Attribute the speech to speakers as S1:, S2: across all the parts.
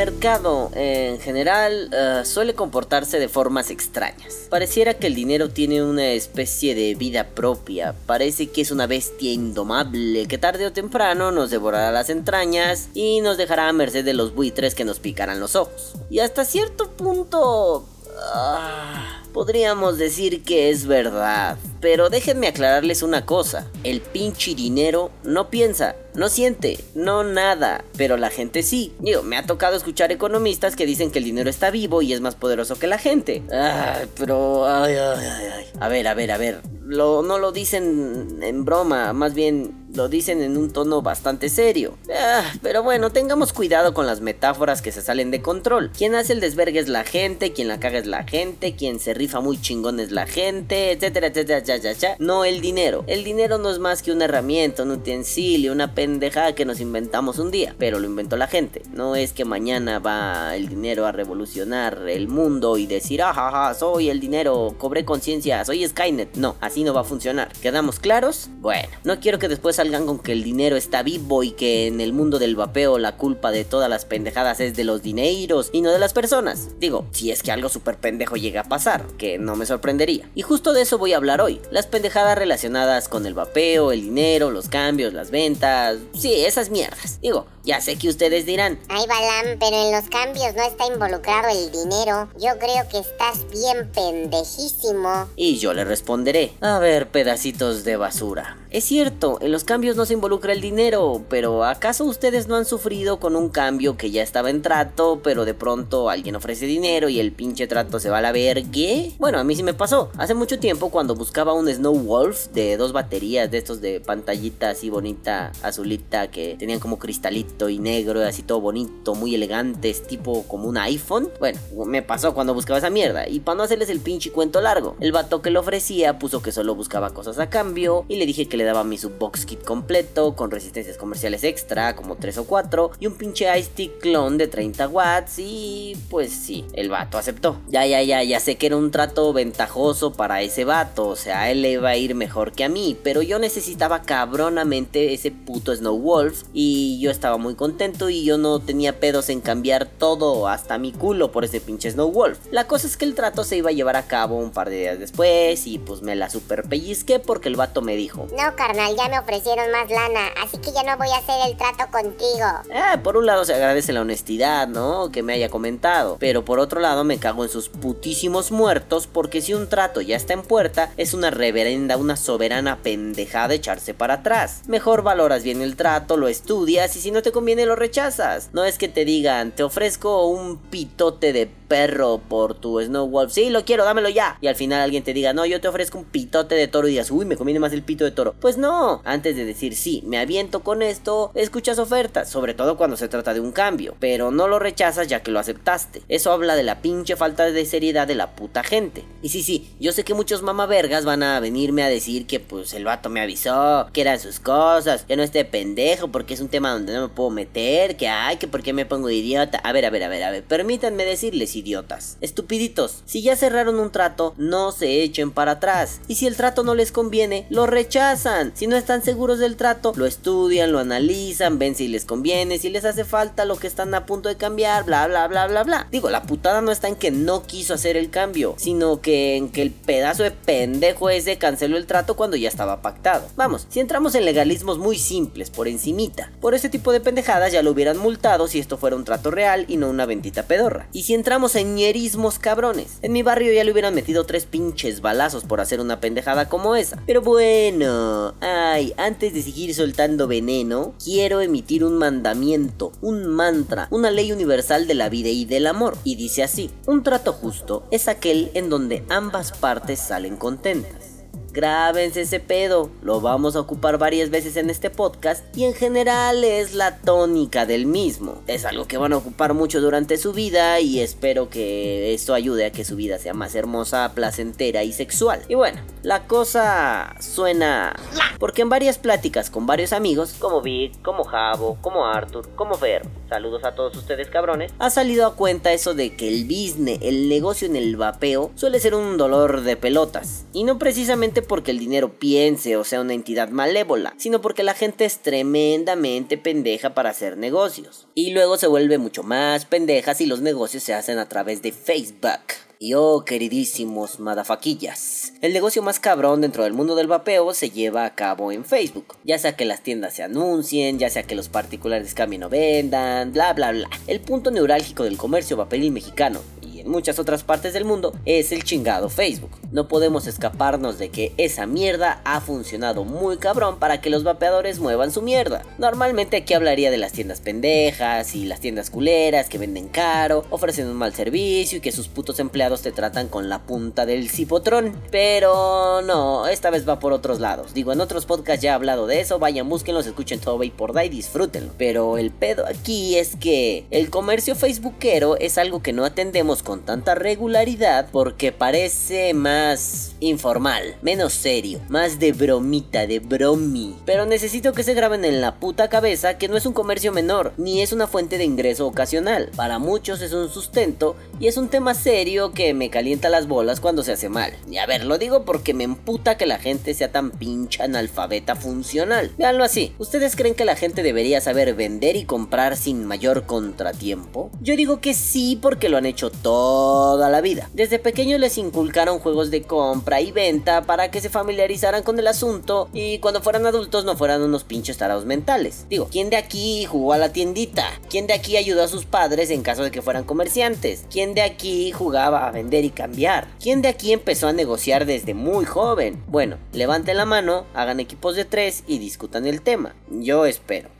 S1: mercado en general eh, suele comportarse de formas extrañas. Pareciera que el dinero tiene una especie de vida propia, parece que es una bestia indomable que tarde o temprano nos devorará las entrañas y nos dejará a merced de los buitres que nos picarán los ojos. Y hasta cierto punto... ah, Podríamos decir que es verdad, pero déjenme aclararles una cosa, el pinche dinero no piensa, no siente, no nada, pero la gente sí. Digo, me ha tocado escuchar economistas que dicen que el dinero está vivo y es más poderoso que la gente. Ay, pero... Ay, ay, ay. A ver, a ver, a ver. Lo, no lo dicen en broma, más bien lo dicen en un tono bastante serio. Ah, pero bueno, tengamos cuidado con las metáforas que se salen de control. Quien hace el desvergue es la gente, quien la caga es la gente, quien se rifa muy chingón es la gente, etcétera, etcétera, ya, ya, ya. No el dinero. El dinero no es más que una herramienta, un utensilio, una pendejada que nos inventamos un día, pero lo inventó la gente. No es que mañana va el dinero a revolucionar el mundo y decir, ajaja, soy el dinero, cobré conciencia, soy Skynet. No, así no va a funcionar. ¿Quedamos claros? Bueno, no quiero que después salgan con que el dinero está vivo y que en el mundo del vapeo la culpa de todas las pendejadas es de los dineros y no de las personas. Digo, si es que algo súper pendejo llega a pasar, que no me sorprendería. Y justo de eso voy a hablar hoy. Las pendejadas relacionadas con el vapeo, el dinero, los cambios, las ventas. Sí, esas mierdas. Digo, ya sé que ustedes dirán.
S2: Ay, Balam, pero en los cambios no está involucrado el dinero. Yo creo que estás bien pendejísimo.
S1: Y yo le responderé. A ver, pedacitos de basura. Es cierto, en los cambios no se involucra el dinero, pero ¿acaso ustedes no han sufrido con un cambio que ya estaba en trato, pero de pronto alguien ofrece dinero y el pinche trato se va a la vergue? Bueno, a mí sí me pasó. Hace mucho tiempo cuando buscaba un Snow Wolf de dos baterías de estos de pantallita así bonita, azulita, que tenían como cristalito y negro, así todo bonito, muy elegantes, tipo como un iPhone. Bueno, me pasó cuando buscaba esa mierda. Y para no hacerles el pinche cuento largo, el vato que lo ofrecía puso que solo buscaba cosas a cambio y le dije que le daba mi subbox kit completo con resistencias comerciales extra, como 3 o 4, y un pinche iStick clon de 30 watts. Y pues sí, el vato aceptó. Ya, ya, ya, ya sé que era un trato ventajoso para ese vato, o sea, él le iba a ir mejor que a mí, pero yo necesitaba cabronamente ese puto Snow Wolf y yo estaba muy contento y yo no tenía pedos en cambiar todo hasta mi culo por ese pinche Snow Wolf. La cosa es que el trato se iba a llevar a cabo un par de días después y pues me la super pellizqué porque el vato me dijo,
S2: No, carnal, ya me ofrecieron más lana, así que ya no voy a hacer el trato contigo.
S1: Ah, por un lado se agradece la honestidad, ¿no? Que me haya comentado. Pero por otro lado me cago en sus putísimos muertos porque si un trato ya está en puerta, es una reverenda, una soberana pendejada de echarse para atrás. Mejor valoras bien el trato, lo estudias y si no te conviene lo rechazas. No es que te digan, te ofrezco un pitote de perro por tu Snow Wolf. Sí, lo quiero, dámelo ya. Y al final alguien te diga, no, yo te ofrezco un pitote de toro y digas, uy, me conviene más el pito de toro. Pues no, antes de decir sí, me aviento con esto, escuchas ofertas, sobre todo cuando se trata de un cambio, pero no lo rechazas ya que lo aceptaste. Eso habla de la pinche falta de seriedad de la puta gente. Y sí, sí, yo sé que muchos mamavergas van a venirme a decir que pues el vato me avisó, que eran sus cosas, que no esté pendejo porque es un tema donde no me puedo meter, que ay, que por qué me pongo idiota. A ver, a ver, a ver, a ver, permítanme decirles idiotas, estupiditos, si ya cerraron un trato, no se echen para atrás. Y si el trato no les conviene, lo rechazan. Si no están seguros del trato, lo estudian, lo analizan, ven si les conviene, si les hace falta lo que están a punto de cambiar, bla, bla, bla, bla, bla. Digo, la putada no está en que no quiso hacer el cambio, sino que en que el pedazo de pendejo ese canceló el trato cuando ya estaba pactado. Vamos, si entramos en legalismos muy simples, por encimita, por ese tipo de pendejadas ya lo hubieran multado si esto fuera un trato real y no una bendita pedorra. Y si entramos en ñerismos cabrones, en mi barrio ya le hubieran metido tres pinches balazos por hacer una pendejada como esa. Pero bueno, ay, antes de seguir soltando veneno, quiero emitir un mandamiento, un mantra, una ley universal de la vida y del amor. Y dice así, un trato justo es aquel en donde ambas partes salen contentas. Grábense ese pedo, lo vamos a ocupar varias veces en este podcast y en general es la tónica del mismo. Es algo que van a ocupar mucho durante su vida y espero que esto ayude a que su vida sea más hermosa, placentera y sexual. Y bueno, la cosa suena... Porque en varias pláticas con varios amigos, como Vic, como Javo, como Arthur, como Fer, saludos a todos ustedes cabrones, ha salido a cuenta eso de que el business, el negocio en el vapeo, suele ser un dolor de pelotas. Y no precisamente porque el dinero piense o sea una entidad malévola, sino porque la gente es tremendamente pendeja para hacer negocios. Y luego se vuelve mucho más pendeja si los negocios se hacen a través de Facebook. Y oh, queridísimos madafaquillas, el negocio más cabrón dentro del mundo del vapeo se lleva a cabo en Facebook. Ya sea que las tiendas se anuncien, ya sea que los particulares cambien o vendan, bla bla bla. El punto neurálgico del comercio vaporil mexicano en muchas otras partes del mundo es el chingado Facebook. No podemos escaparnos de que esa mierda ha funcionado muy cabrón para que los vapeadores muevan su mierda. Normalmente aquí hablaría de las tiendas pendejas y las tiendas culeras que venden caro, ofrecen un mal servicio y que sus putos empleados te tratan con la punta del cipotrón. Pero no, esta vez va por otros lados. Digo, en otros podcasts ya he hablado de eso, vayan, búsquenlos, escuchen todo por y disfrútenlo. Pero el pedo aquí es que el comercio facebookero es algo que no atendemos tanta regularidad porque parece más informal, menos serio, más de bromita, de bromi. Pero necesito que se graben en la puta cabeza que no es un comercio menor, ni es una fuente de ingreso ocasional. Para muchos es un sustento y es un tema serio que me calienta las bolas cuando se hace mal. Y a ver, lo digo porque me emputa que la gente sea tan pincha analfabeta funcional. Veanlo así, ¿ustedes creen que la gente debería saber vender y comprar sin mayor contratiempo? Yo digo que sí porque lo han hecho todo toda la vida. Desde pequeños les inculcaron juegos de compra y venta para que se familiarizaran con el asunto y cuando fueran adultos no fueran unos pinches tarados mentales. Digo, ¿quién de aquí jugó a la tiendita? ¿Quién de aquí ayudó a sus padres en caso de que fueran comerciantes? ¿Quién de aquí jugaba a vender y cambiar? ¿Quién de aquí empezó a negociar desde muy joven? Bueno, levanten la mano, hagan equipos de tres y discutan el tema. Yo espero.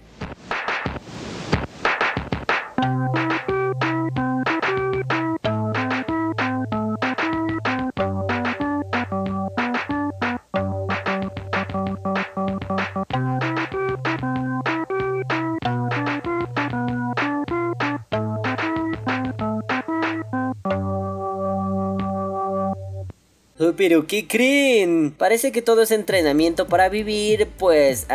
S1: Pero ¿qué creen? Parece que todo ese entrenamiento para vivir, pues...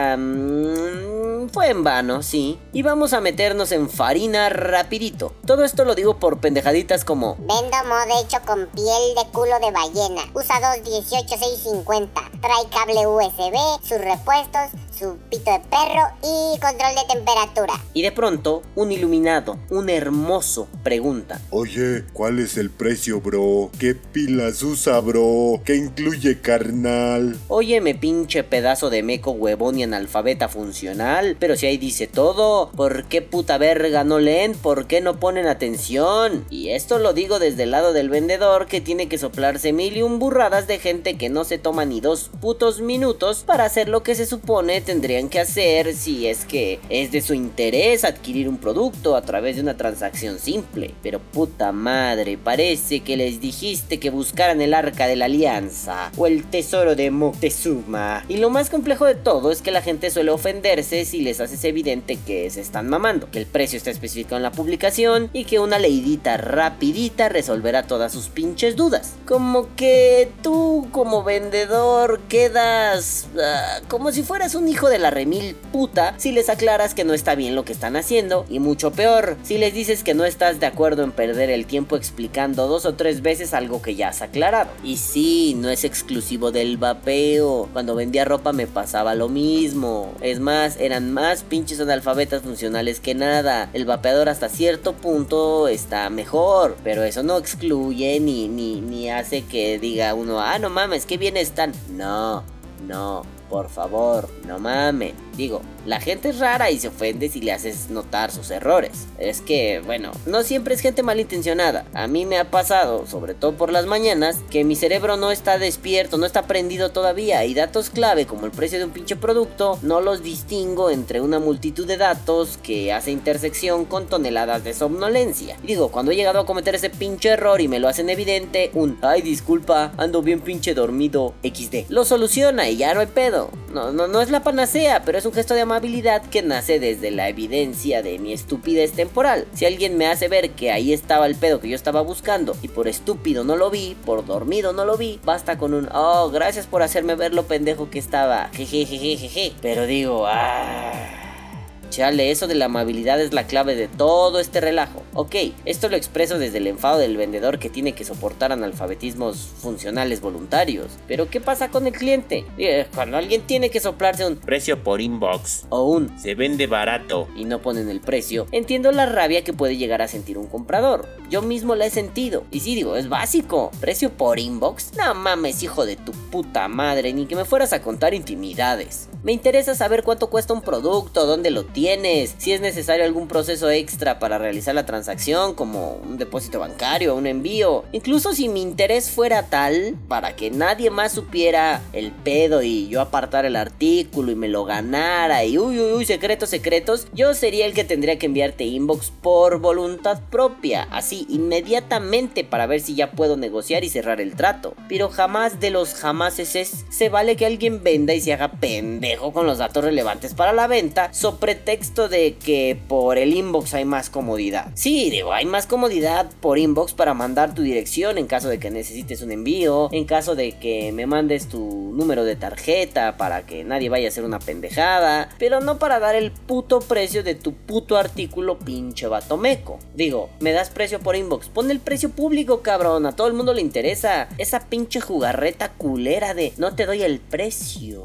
S1: fue en vano, sí. Y vamos a meternos en farina rapidito. Todo esto lo digo por pendejaditas como...
S2: Vendo mod hecho con piel de culo de ballena. Usa 218650. Trae cable USB, sus repuestos, su pito de perro y control de temperatura.
S1: Y de pronto, un iluminado, un hermoso, pregunta.
S3: Oye, ¿cuál es el precio, bro? ¿Qué pilas usa, bro? ¿Qué incluye carnal?
S1: Óyeme, pinche pedazo de meco huevón y analfabeta funcional. Pero si ahí dice todo, ¿por qué puta verga no leen? ¿Por qué no ponen atención? Y esto lo digo desde el lado del vendedor que tiene que soplarse mil y un burradas de gente que no se toma ni dos putos minutos para hacer lo que se supone tendrían que hacer si es que es de su interés adquirir un producto a través de una transacción simple. Pero puta madre, parece que les dijiste que buscaran el arca de la alianza o el tesoro de Moctezuma. Y lo más complejo de todo es que la gente suele ofenderse si les haces evidente que se están mamando, que el precio está especificado en la publicación y que una leidita rapidita resolverá todas sus pinches dudas. Como que tú como vendedor quedas ah, como si fueras un hijo de la remil puta si les aclaras que no está bien lo que están haciendo y mucho peor si les dices que no estás de acuerdo en perder el tiempo explicando dos o tres veces algo que ya has aclarado. Y sí, no es exclusivo del vapeo. Cuando vendía ropa me pasaba lo mismo. Es más, eran más pinches analfabetas funcionales que nada. El vapeador hasta cierto punto está mejor, pero eso no excluye ni, ni, ni hace que diga uno, ah, no mames, qué bien están. No, no, por favor, no mamen. Digo, la gente es rara y se ofende si le haces notar sus errores. Es que, bueno, no siempre es gente malintencionada. A mí me ha pasado, sobre todo por las mañanas, que mi cerebro no está despierto, no está prendido todavía y datos clave como el precio de un pinche producto no los distingo entre una multitud de datos que hace intersección con toneladas de somnolencia. Digo, cuando he llegado a cometer ese pinche error y me lo hacen evidente, un ay disculpa, ando bien pinche dormido XD. Lo soluciona y ya no hay pedo. No, no, no es la panacea, pero es un gesto de amabilidad que nace desde la evidencia de mi estupidez temporal. Si alguien me hace ver que ahí estaba el pedo que yo estaba buscando y por estúpido no lo vi, por dormido no lo vi, basta con un oh, gracias por hacerme ver lo pendejo que estaba. Jejejejeje. Pero digo, ah Chale, eso de la amabilidad es la clave de todo este relajo. Ok, esto lo expreso desde el enfado del vendedor que tiene que soportar analfabetismos funcionales voluntarios. Pero ¿qué pasa con el cliente? Eh, Cuando alguien tiene que soplarse un
S4: Precio por inbox.
S1: o un
S4: Se vende barato.
S1: y no ponen el precio, entiendo la rabia que puede llegar a sentir un comprador. Yo mismo la he sentido. Y sí digo, es básico. ¿Precio por inbox? No mames, hijo de tu puta madre, ni que me fueras a contar intimidades. Me interesa saber cuánto cuesta un producto, dónde lo tienes, si es necesario algún proceso extra para realizar la transacción, como un depósito bancario, un envío. Incluso si mi interés fuera tal, para que nadie más supiera el pedo y yo apartar el artículo y me lo ganara y uy, uy, uy, secretos, secretos, yo sería el que tendría que enviarte inbox por voluntad propia, así, inmediatamente para ver si ya puedo negociar y cerrar el trato. Pero jamás de los jamases es, se vale que alguien venda y se haga pendejo con los datos relevantes para la venta, so pretexto de que por el inbox hay más comodidad. Sí, digo, hay más comodidad por inbox para mandar tu dirección en caso de que necesites un envío, en caso de que me mandes tu número de tarjeta para que nadie vaya a hacer una pendejada, pero no para dar el puto precio de tu puto artículo pinche batomeco. Digo, me das precio por inbox, pon el precio público, cabrón, a todo el mundo le interesa. Esa pinche jugarreta culera de no te doy el precio.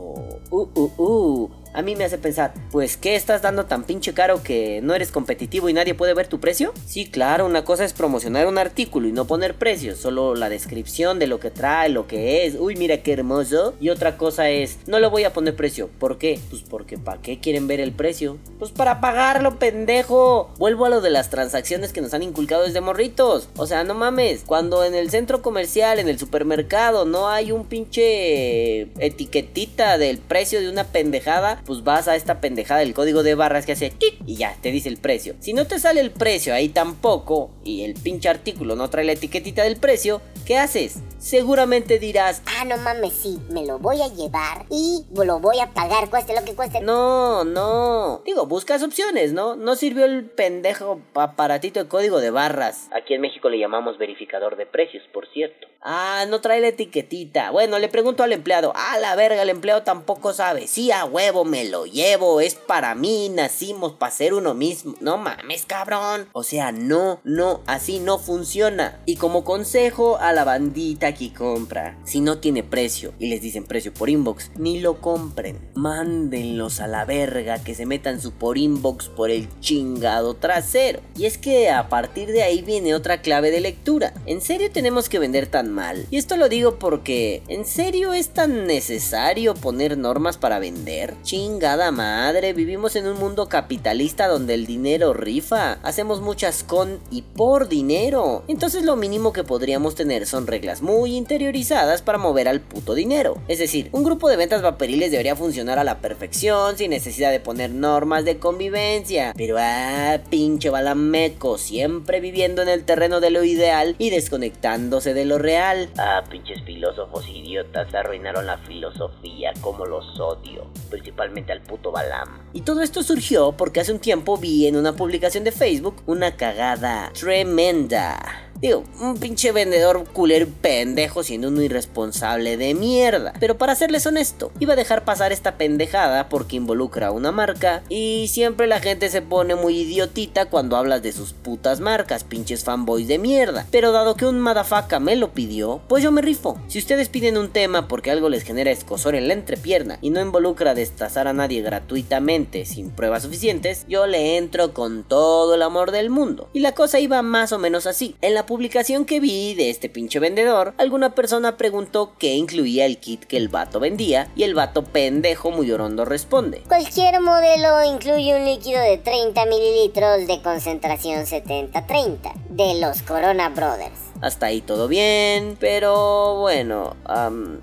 S1: Uh, uh, uh. A mí me hace pensar, pues ¿qué estás dando tan pinche caro que no eres competitivo y nadie puede ver tu precio? Sí, claro, una cosa es promocionar un artículo y no poner precio, solo la descripción de lo que trae, lo que es, uy, mira qué hermoso. Y otra cosa es, no le voy a poner precio. ¿Por qué? Pues porque ¿para qué quieren ver el precio? Pues para pagarlo, pendejo. Vuelvo a lo de las transacciones que nos han inculcado desde morritos. O sea, no mames, cuando en el centro comercial, en el supermercado, no hay un pinche etiquetita del precio de una pendejada, pues vas a esta pendejada del código de barras que hace tic y ya te dice el precio. Si no te sale el precio ahí tampoco y el pinche artículo no trae la etiquetita del precio, ¿qué haces? Seguramente dirás,
S2: Ah, no mames, sí, me lo voy a llevar y lo voy a pagar, cueste lo que cueste.
S1: no, no. Digo, buscas opciones, ¿no? No sirvió el pendejo aparatito de código de barras. Aquí en México le llamamos verificador de precios, por cierto. Ah, no trae la etiquetita. Bueno, le pregunto al empleado. Ah, la verga, el empleado tampoco sabe. Sí, a huevo, me lo llevo. Es para mí, nacimos para ser uno mismo. No mames, cabrón. O sea, no, no, así no funciona. Y como consejo a la bandita que compra, si no tiene precio y les dicen precio por inbox, ni lo compren. Mándenlos a la verga que se metan su por inbox por el chingado trasero. Y es que a partir de ahí viene otra clave de lectura. ¿En serio tenemos que vender tan mal? Y esto lo digo porque, ¿en serio es tan necesario poner normas para vender? Chingada madre, vivimos en un mundo capitalista donde el dinero rifa. Hacemos muchas con y por dinero. Entonces lo mínimo que podríamos tener son reglas muy interiorizadas para mover al puto dinero. Es decir, un grupo de ventas vaporiles debería funcionar a la perfección sin necesidad de poner normas de convivencia. Pero ah, pinche balameco, siempre viviendo en el terreno de lo ideal y desconectándose de lo real. Ah, pinches filósofos idiotas arruinaron la filosofía como los odio, principalmente al puto Balam. Y todo esto surgió porque hace un tiempo vi en una publicación de Facebook una cagada tremenda. Digo, un pinche vendedor culero pendejo siendo un irresponsable de mierda. Pero para serles honesto, iba a dejar pasar esta pendejada porque involucra a una marca. Y siempre la gente se pone muy idiotita cuando hablas de sus putas marcas, pinches fanboys de mierda. Pero dado que un madafaca me lo pidió, pues yo me rifo. Si ustedes piden un tema porque algo les genera escosor en la entrepierna y no involucra destazar a nadie gratuitamente sin pruebas suficientes, yo le entro con todo el amor del mundo. Y la cosa iba más o menos así. En la publicación que vi de este pinche vendedor, alguna persona preguntó qué incluía el kit que el vato vendía y el vato pendejo muy orondo responde.
S2: Cualquier modelo incluye un líquido de 30 mililitros de concentración 70-30 de los Corona Brothers.
S1: Hasta ahí todo bien, pero bueno,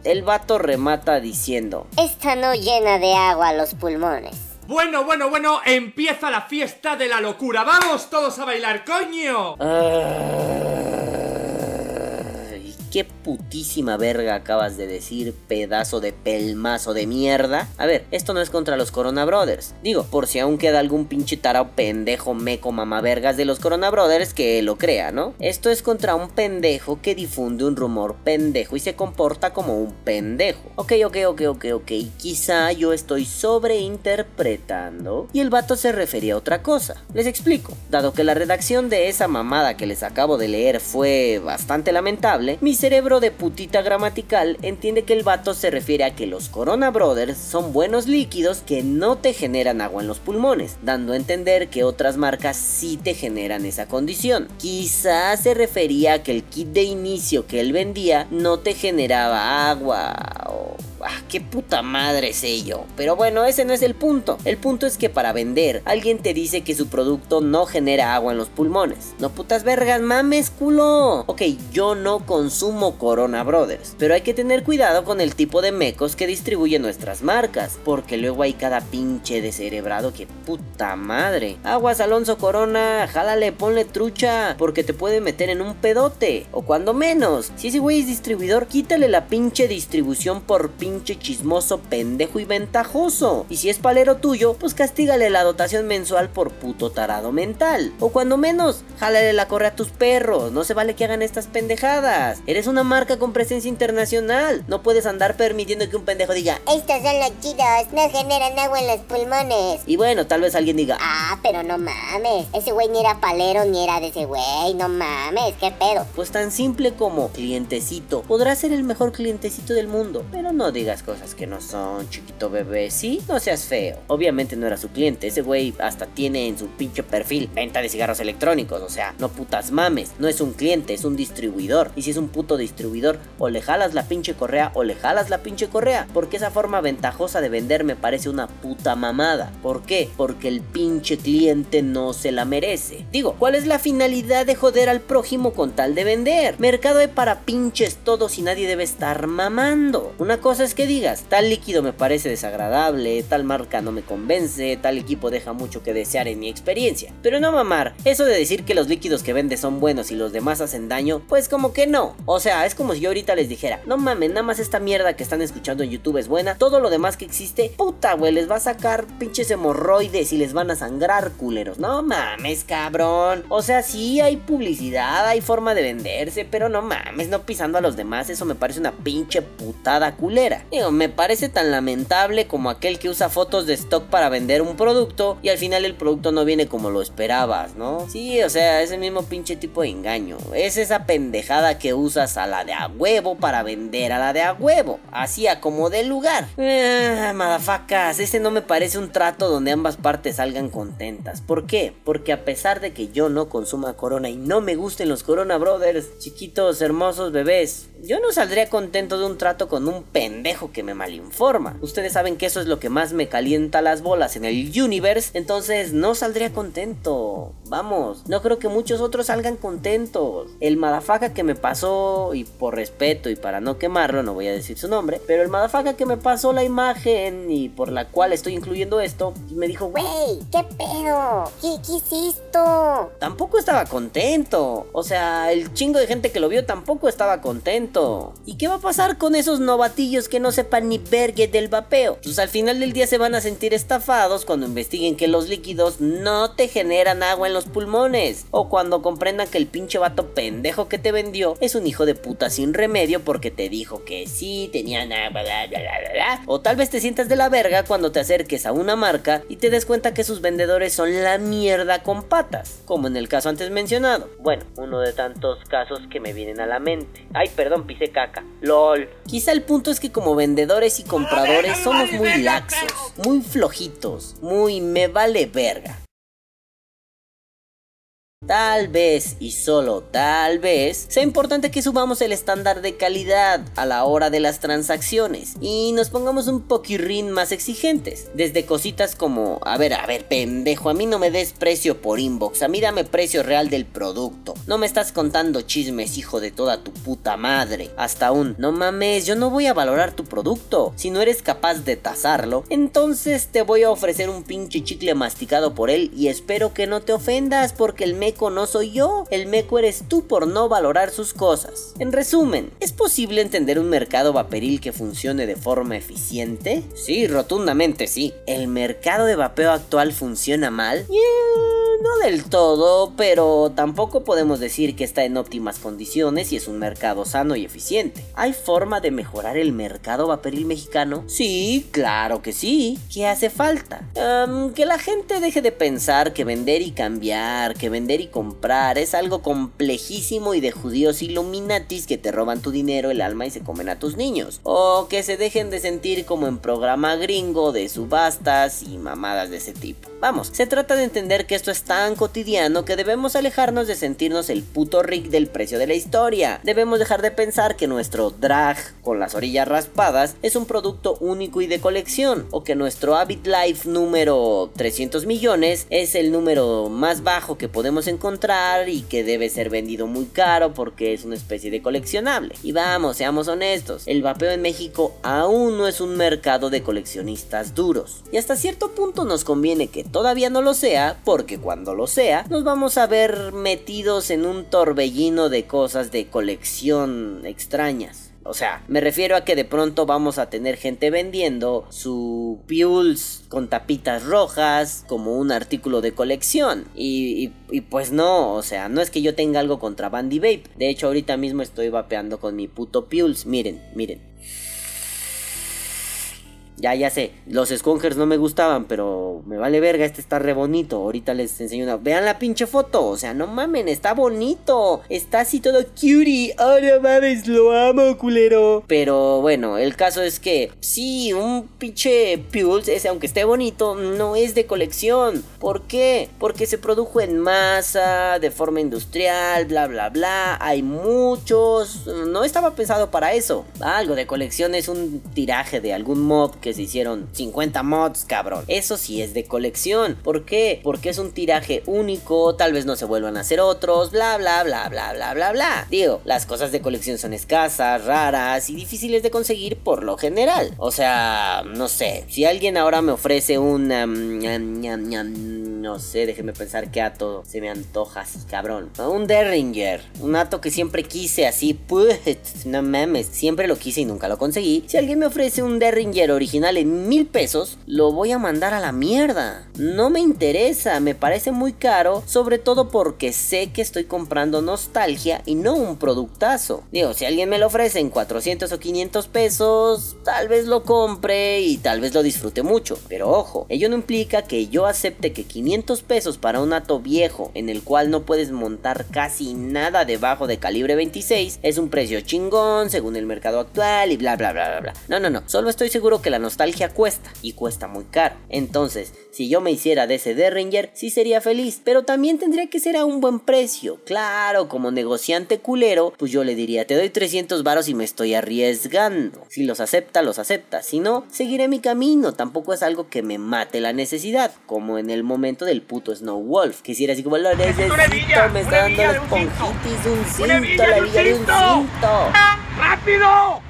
S1: el vato remata diciendo,
S2: Esta no llena de agua los pulmones.
S5: Bueno, bueno, bueno, empieza la fiesta de la locura. ¡Vamos todos a bailar, coño!
S1: "Ay, qué putísima verga acabas de decir, pedazo de pelmazo de mierda? A ver, esto no es contra los Corona Brothers. Digo, por si aún queda algún pinche tarao pendejo meco mamavergas de los Corona Brothers que lo crea, ¿no? Esto es contra un pendejo que difunde un rumor pendejo y se comporta como un pendejo. Ok, ok, ok, ok, ok. Quizá yo estoy sobreinterpretando y el vato se refería a otra cosa. Les explico. Dado que la redacción de esa mamada que les acabo de leer fue bastante lamentable, mi cerebro de putita gramatical entiende que el vato se refiere a que los Corona Brothers son buenos líquidos que no te generan agua en los pulmones, dando a entender que otras marcas sí te generan esa condición. Quizás se refería a que el kit de inicio que él vendía no te generaba agua Ah, qué puta madre sé yo. Pero bueno, ese no es el punto. El punto es que para vender, alguien te dice que su producto no genera agua en los pulmones. No putas vergas, mames, culo. Ok, yo no consumo Corona Brothers, pero hay que tener cuidado con el tipo de mecos que distribuyen nuestras marcas, porque luego hay cada pinche descerebrado que puta madre. Aguas Alonso Corona, jálale, ponle trucha, porque te puede meter en un pedote. O cuando menos, si ese güey es distribuidor, quítale la pinche distribución por pinche pinche chismoso, pendejo y ventajoso. Y si es palero tuyo, pues castígale la dotación mensual por puto tarado mental. O cuando menos, jálale la correa a tus perros. No se vale que hagan estas pendejadas. Eres una marca con presencia internacional. No puedes andar permitiendo que un pendejo diga,
S2: Estos son los chidos, no generan agua en los pulmones.
S1: y bueno, tal vez alguien diga,
S2: Ah, pero no mames. Ese güey ni era palero ni era de ese güey. No mames, qué pedo.
S1: Pues tan simple como clientecito. Podrá ser el mejor clientecito del mundo, pero no digas cosas que no son, chiquito bebé. Sí, no seas feo. Obviamente no era su cliente. Ese güey hasta tiene en su pinche perfil venta de cigarros electrónicos. O sea, no putas mames. No es un cliente, es un distribuidor. Y si es un puto distribuidor, o le jalas la pinche correa o le jalas la pinche correa. Porque esa forma ventajosa de vender me parece una puta mamada. ¿Por qué? Porque el pinche cliente no se la merece. Digo, ¿cuál es la finalidad de joder al prójimo con tal de vender? Mercado hay para pinches todos y nadie debe estar mamando. Una cosa es que digas, tal líquido me parece desagradable, tal marca no me convence, tal equipo deja mucho que desear en mi experiencia. Pero no mamar, eso de decir que los líquidos que vendes son buenos y los demás hacen daño, pues como que no. O sea, es como si yo ahorita les dijera, no mames, nada más esta mierda que están escuchando en YouTube es buena, todo lo demás que existe, puta güey, les va a sacar pinches hemorroides y les van a sangrar culeros. No mames, cabrón. O sea, sí hay publicidad, hay forma de venderse, pero no mames, no pisando a los demás, eso me parece una pinche putada culera. Me parece tan lamentable como aquel que usa fotos de stock para vender un producto y al final el producto no viene como lo esperabas, ¿no? Sí, o sea, ese mismo pinche tipo de engaño. Es esa pendejada que usas a la de a huevo para vender a la de a huevo. Así a como del lugar. Ah, madafacas, ese no me parece un trato donde ambas partes salgan contentas. ¿Por qué? Porque a pesar de que yo no consuma corona y no me gusten los Corona Brothers, chiquitos, hermosos bebés, yo no saldría contento de un trato con un pendejo que me malinforma. Ustedes saben que eso es lo que más me calienta las bolas en el universe, entonces no saldría contento. Vamos, no creo que muchos otros salgan contentos. El madafaca que me pasó, y por respeto y para no quemarlo, no voy a decir su nombre, pero el madafaca que me pasó la imagen y por la cual estoy incluyendo esto, me dijo, Güey,
S2: ¿qué pedo? ¿Qué, qué es esto?
S1: tampoco estaba contento. O sea, el chingo de gente que lo vio tampoco estaba contento. ¿Y qué va a pasar con esos novatillos que no sepan ni vergue del vapeo? Pues al final del día se van a sentir estafados cuando investiguen que los líquidos no te generan agua en los pulmones. O cuando comprendan que el pinche vato pendejo que te vendió es un hijo de puta sin remedio porque te dijo que sí, tenían agua. O tal vez te sientas de la verga cuando te acerques a una marca y te des cuenta que sus vendedores son la mierda con patas. Como en el caso antes mencionado. Bueno, uno de tantos casos que me vienen a la mente. Ay, perdón, pisé caca. LOL. Quizá el punto es que como vendedores y compradores somos muy laxos, muy flojitos, muy me vale verga. Tal vez y solo tal vez sea importante que subamos el estándar de calidad a la hora de las transacciones y nos pongamos un poquirrín más exigentes. Desde cositas como, a ver, a ver, pendejo, a mí no me des precio por inbox, a mí dame precio real del producto. No me estás contando chismes, hijo de toda tu puta madre. Hasta un, no mames, yo no voy a valorar tu producto. Si no eres capaz de tasarlo, entonces te voy a ofrecer un pinche chicle masticado por él y espero que no te ofendas porque el meco no soy yo, el meco eres tú por no valorar sus cosas. En resumen, ¿es posible entender un mercado vaporil que funcione de forma eficiente? Sí, rotundamente sí. ¿El mercado de vapeo actual funciona mal? No del todo, pero tampoco podemos decir que está en óptimas condiciones y es un mercado sano y eficiente. ¿Hay forma de mejorar el mercado vaporil mexicano? Sí, claro que sí. ¿Qué hace falta? que la gente deje de pensar que vender y cambiar, que vender y comprar es algo complejísimo y de judíos illuminatis que te roban tu dinero, el alma y se comen a tus niños. O que se dejen de sentir como en programa gringo de subastas y mamadas de ese tipo. Vamos, se trata de entender que esto es tan cotidiano que debemos alejarnos de sentirnos el puto Rick del precio de la historia. Debemos dejar de pensar que nuestro drag con las orillas raspadas es un producto único y de colección, o que nuestro Avid Life número 300 millones es el número más bajo que podemos encontrar y que debe ser vendido muy caro porque es una especie de coleccionable. Y vamos, seamos honestos, el vapeo en México aún no es un mercado de coleccionistas duros. Y hasta cierto punto nos conviene que todavía no lo sea, porque cuando lo sea, nos vamos a ver metidos en un torbellino de cosas de colección extrañas. O sea, me refiero a que de pronto vamos a tener gente vendiendo su Pules con tapitas rojas como un artículo de colección. Y, pues no, o sea, no es que yo tenga algo contra Bandy Vape. De hecho, ahorita mismo estoy vapeando con mi puto Pules. Miren, miren. Ya, ya sé, los Skongers no me gustaban, pero me vale verga, este está re bonito. Ahorita les enseño una. Vean la pinche foto, o sea, no mamen, está bonito. Está así todo cutie. Oh, no mames, lo amo, culero. Pero bueno, el caso es que, sí, un pinche Pulse, ese aunque esté bonito, no es de colección. ¿Por qué? Porque se produjo en masa, de forma industrial, bla, bla, bla. Hay muchos. No estaba pensado para eso. Algo de colección es un tiraje de algún mod que se hicieron 50 mods, cabrón. Eso sí es de colección. ¿Por qué? Porque es un tiraje único, tal vez no se vuelvan a hacer otros, bla, bla, bla, bla, bla, bla, bla. Digo, las cosas de colección son escasas, raras y difíciles de conseguir por lo general. O sea, no sé, si alguien ahora me ofrece un... no sé, déjeme pensar qué ato se me antoja así, cabrón. Un Derringer, un ato que siempre quise así, pues, no mames, siempre lo quise y nunca lo conseguí. Si alguien me ofrece un Derringer original, en mil pesos, lo voy a mandar a la mierda. No me interesa, me parece muy caro, sobre todo porque sé que estoy comprando nostalgia y no un productazo. Digo, si alguien me lo ofrece en 400 o 500 pesos, tal vez lo compre y tal vez lo disfrute mucho. Pero ojo, ello no implica que yo acepte que 500 pesos para un ato viejo en el cual no puedes montar casi nada debajo de calibre 26 es un precio chingón según el mercado actual y bla bla bla bla bla. No, no, no, solo estoy seguro que la nostalgia cuesta y cuesta muy caro. Entonces, si yo me hiciera de ese Derringer, sí sería feliz, pero también tendría que ser a un buen precio. Claro, como negociante culero, pues yo le diría, te doy 300 varos y me estoy arriesgando. Si los acepta, los acepta. Si no, seguiré mi camino. Tampoco es algo que me mate la necesidad, como en el momento del puto Snow Wolf. Quisiera así como lo necesito, me está dando esponjitis, un cinto, la vida de un cinto.
S5: ¡Rápido!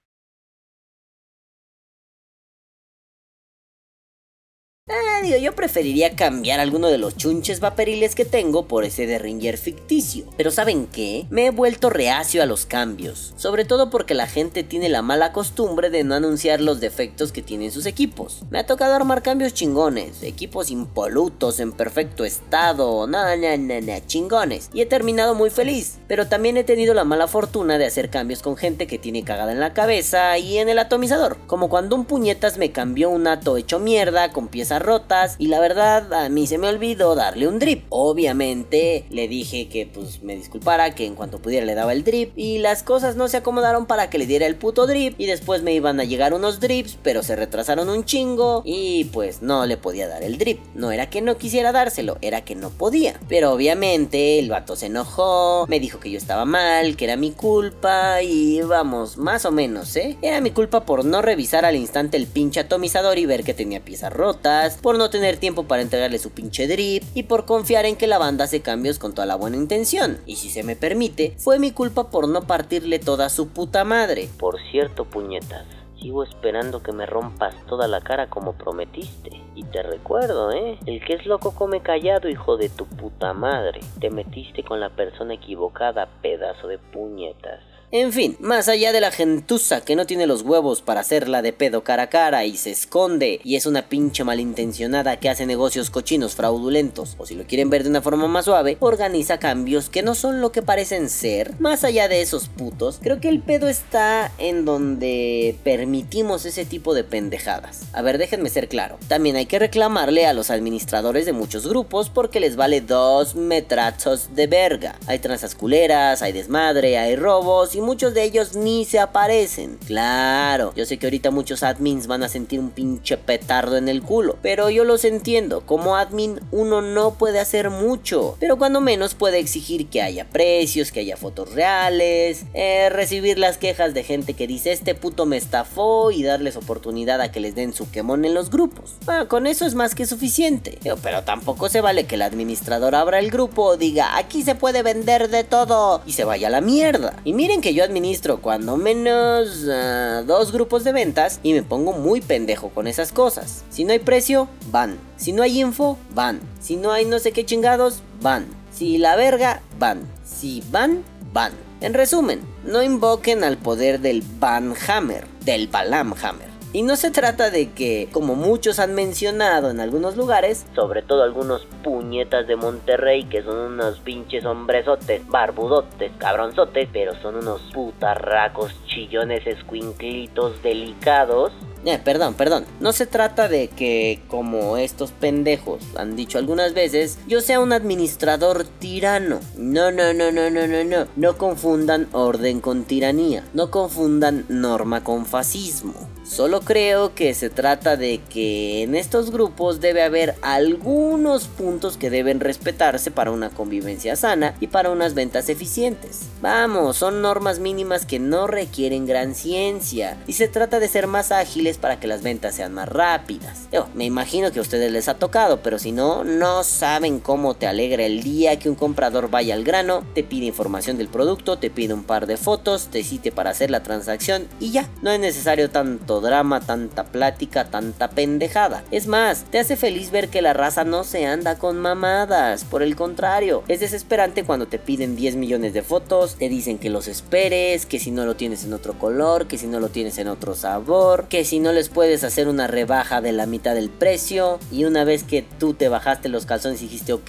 S1: Eh, yo preferiría cambiar alguno de los chunches vaporiles que tengo por ese de Ringer ficticio. Pero ¿saben qué? Me he vuelto reacio a los cambios. Sobre todo porque la gente tiene la mala costumbre de no anunciar los defectos que tienen sus equipos. Me ha tocado armar cambios chingones, equipos impolutos, en perfecto estado, na na na na, chingones. Y he terminado muy feliz. Pero también he tenido la mala fortuna de hacer cambios con gente que tiene cagada en la cabeza y en el atomizador. Como cuando un puñetas me cambió un ato hecho mierda con piezas rotas y la verdad a mí se me olvidó darle un drip. Obviamente le dije que pues me disculpara, que en cuanto pudiera le daba el drip y las cosas no se acomodaron para que le diera el puto drip y después me iban a llegar unos drips pero se retrasaron un chingo y pues no le podía dar el drip. No era que no quisiera dárselo, era que no podía. Pero obviamente el vato se enojó, me dijo que yo estaba mal, que era mi culpa y vamos, más o menos, ¿eh? Era mi culpa por no revisar al instante el pinche atomizador y ver que tenía piezas rotas por no tener tiempo para entregarle su pinche drip y por confiar en que la banda hace cambios con toda la buena intención. Y si se me permite, fue mi culpa por no partirle toda su puta madre. Por cierto, puñetas. Sigo esperando que me rompas toda la cara como prometiste. Y te recuerdo, ¿eh? El que es loco come callado, hijo de tu puta madre. Te metiste con la persona equivocada, pedazo de puñetas. En fin, más allá de la gentuza que no tiene los huevos para hacerla de pedo cara a cara y se esconde y es una pinche malintencionada que hace negocios cochinos fraudulentos, o si lo quieren ver de una forma más suave, organiza cambios que no son lo que parecen ser. Más allá de esos putos, creo que el pedo está en donde permitimos ese tipo de pendejadas. A ver, déjenme ser claro. También hay que reclamarle a los administradores de muchos grupos porque les vale dos metrazos de verga. Hay transas culeras, hay desmadre, hay robos y muchos de ellos ni se aparecen. Claro, yo sé que ahorita muchos admins van a sentir un pinche petardo en el culo, pero yo los entiendo. Como admin uno no puede hacer mucho, pero cuando menos puede exigir que haya precios, que haya fotos reales, eh, recibir las quejas de gente que dice este puto me estafó y darles oportunidad a que les den su quemón en los grupos. Bueno, con eso es más que suficiente. Pero tampoco se vale que el administrador abra el grupo diga aquí se puede vender de todo y se vaya a la mierda. Y miren que yo administro cuando menos ah, dos grupos de ventas y me pongo muy pendejo con esas cosas. Si no hay precio, van. Si no hay info, van. Si no hay no sé qué chingados, van. Si la verga, van. Si van, van. En resumen, no invoquen al poder del Van Hammer, del Balam Hammer. Y no se trata de que, como muchos han mencionado en algunos lugares, sobre todo algunos puñetas de Monterrey que son unos pinches hombresotes, barbudotes, cabronzotes, pero son unos putarracos chillones escuinclitos delicados, eh, perdón, perdón. No se trata de que, como estos pendejos han dicho algunas veces, yo sea un administrador tirano. No, no, no, no, no, no, no. No confundan orden con tiranía. No confundan norma con fascismo. Solo creo que se trata de que en estos grupos debe haber algunos puntos que deben respetarse para una convivencia sana y para unas ventas eficientes. Vamos, son normas mínimas que no requieren gran ciencia y se trata de ser más ágiles para que las ventas sean más rápidas. Yo, me imagino que a ustedes les ha tocado, pero si no, no saben cómo te alegra el día que un comprador vaya al grano, te pide información del producto, te pide un par de fotos, te cite para hacer la transacción y ya, no es necesario tanto drama, tanta plática, tanta pendejada. Es más, te hace feliz ver que la raza no se anda con mamadas. Por el contrario, es desesperante cuando te piden 10 millones de fotos, te dicen que los esperes, que si no lo tienes en otro color, que si no lo tienes en otro sabor, que si no les puedes hacer una rebaja de la mitad del precio. Y una vez que tú te bajaste los calzones y dijiste, ok,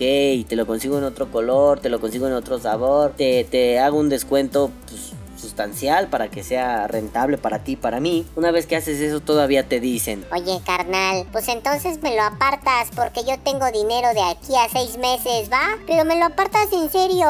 S1: te lo consigo en otro color, te lo consigo en otro sabor, te, te hago un descuento, pues sustancial para que sea rentable para ti y para mí. Una vez que haces eso todavía te dicen,
S2: Oye, carnal, pues entonces me lo apartas porque yo tengo dinero de aquí a seis meses, ¿va? Pero me lo apartas en serio.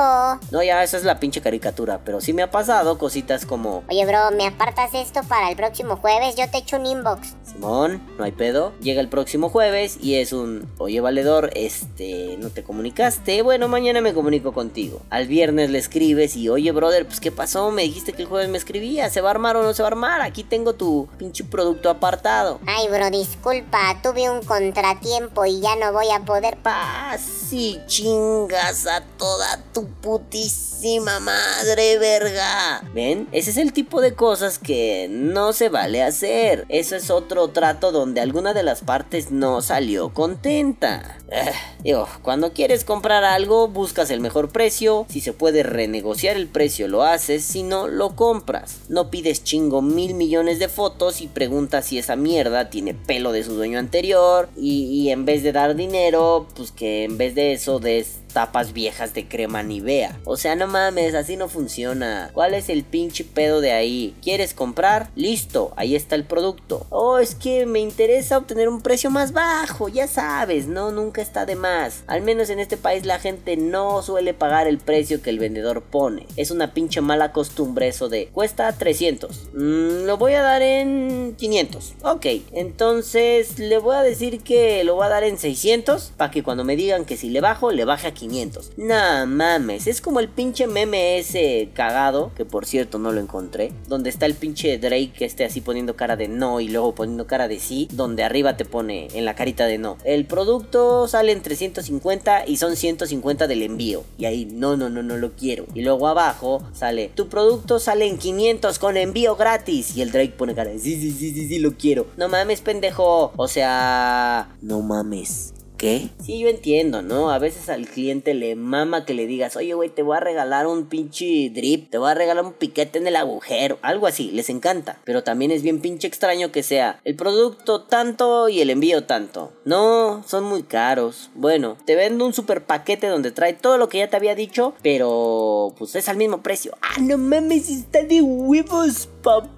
S1: no ya esa es la pinche caricatura, pero sí me ha pasado cositas como,
S2: Oye, bro, ¿me apartas esto para el próximo jueves? Yo te echo un inbox.
S1: Simón, no hay pedo. Llega el próximo jueves y es un, oye valedor, este, no te comunicaste. Bueno, mañana me comunico contigo. Al viernes le escribes y, oye brother, pues qué pasó, me dijiste que el jueves me escribía, ¿se va a armar o no se va a armar? Aquí tengo tu pinche producto apartado.
S2: Ay, bro, disculpa, tuve un contratiempo y ya no voy a poder...
S1: Paz y chingas a toda tu putísima madre, verga. ¿Ven? Ese es el tipo de cosas que no se vale hacer. Eso es otro trato donde alguna de las partes no salió contenta. Eh, digo, cuando quieres comprar algo, buscas el mejor precio. Si se puede renegociar el precio, lo haces. Si no, lo compras. No pides chingo mil millones de fotos y preguntas si esa mierda tiene pelo de su dueño anterior. Y, y en vez de dar dinero, pues que en vez de eso des tapas viejas de crema Nivea. O sea, no mames, así no funciona. ¿Cuál es el pinche pedo de ahí? ¿Quieres comprar? Listo, ahí está el producto. Oh, es que me interesa obtener un precio más bajo, ya sabes, no, nunca está de más. Al menos en este país la gente no suele pagar el precio que el vendedor pone. Es una pinche mala costumbre eso de cuesta 300. Mm, lo voy a dar en 500. Ok, entonces le voy a decir que lo voy a dar en 600 para que cuando me digan que si le bajo, le baje a 500. No mames, es como el pinche meme ese cagado, que por cierto no lo encontré, donde está el pinche Drake que esté así poniendo cara de no y luego poniendo cara de sí, donde arriba te pone en la carita de no. El producto sale en 350 y son 150 del envío. Y ahí, no, no, no, no lo quiero. Y luego abajo sale, tu producto sale en 500 con envío gratis. Y el Drake pone cara de sí, sí, sí, sí, sí, lo quiero. No mames, pendejo. O sea, no mames. ¿Qué? Sí, yo entiendo, ¿no? A veces al cliente le mama que le digas, oye, güey, te voy a regalar un pinche drip, te voy a regalar un piquete en el agujero, algo así, les encanta. Pero también es bien pinche extraño que sea el producto tanto y el envío tanto. No, son muy caros. Bueno, te vendo un super paquete donde trae todo lo que ya te había dicho, pero pues es al mismo precio. Ah, no mames, está de huevos, papá.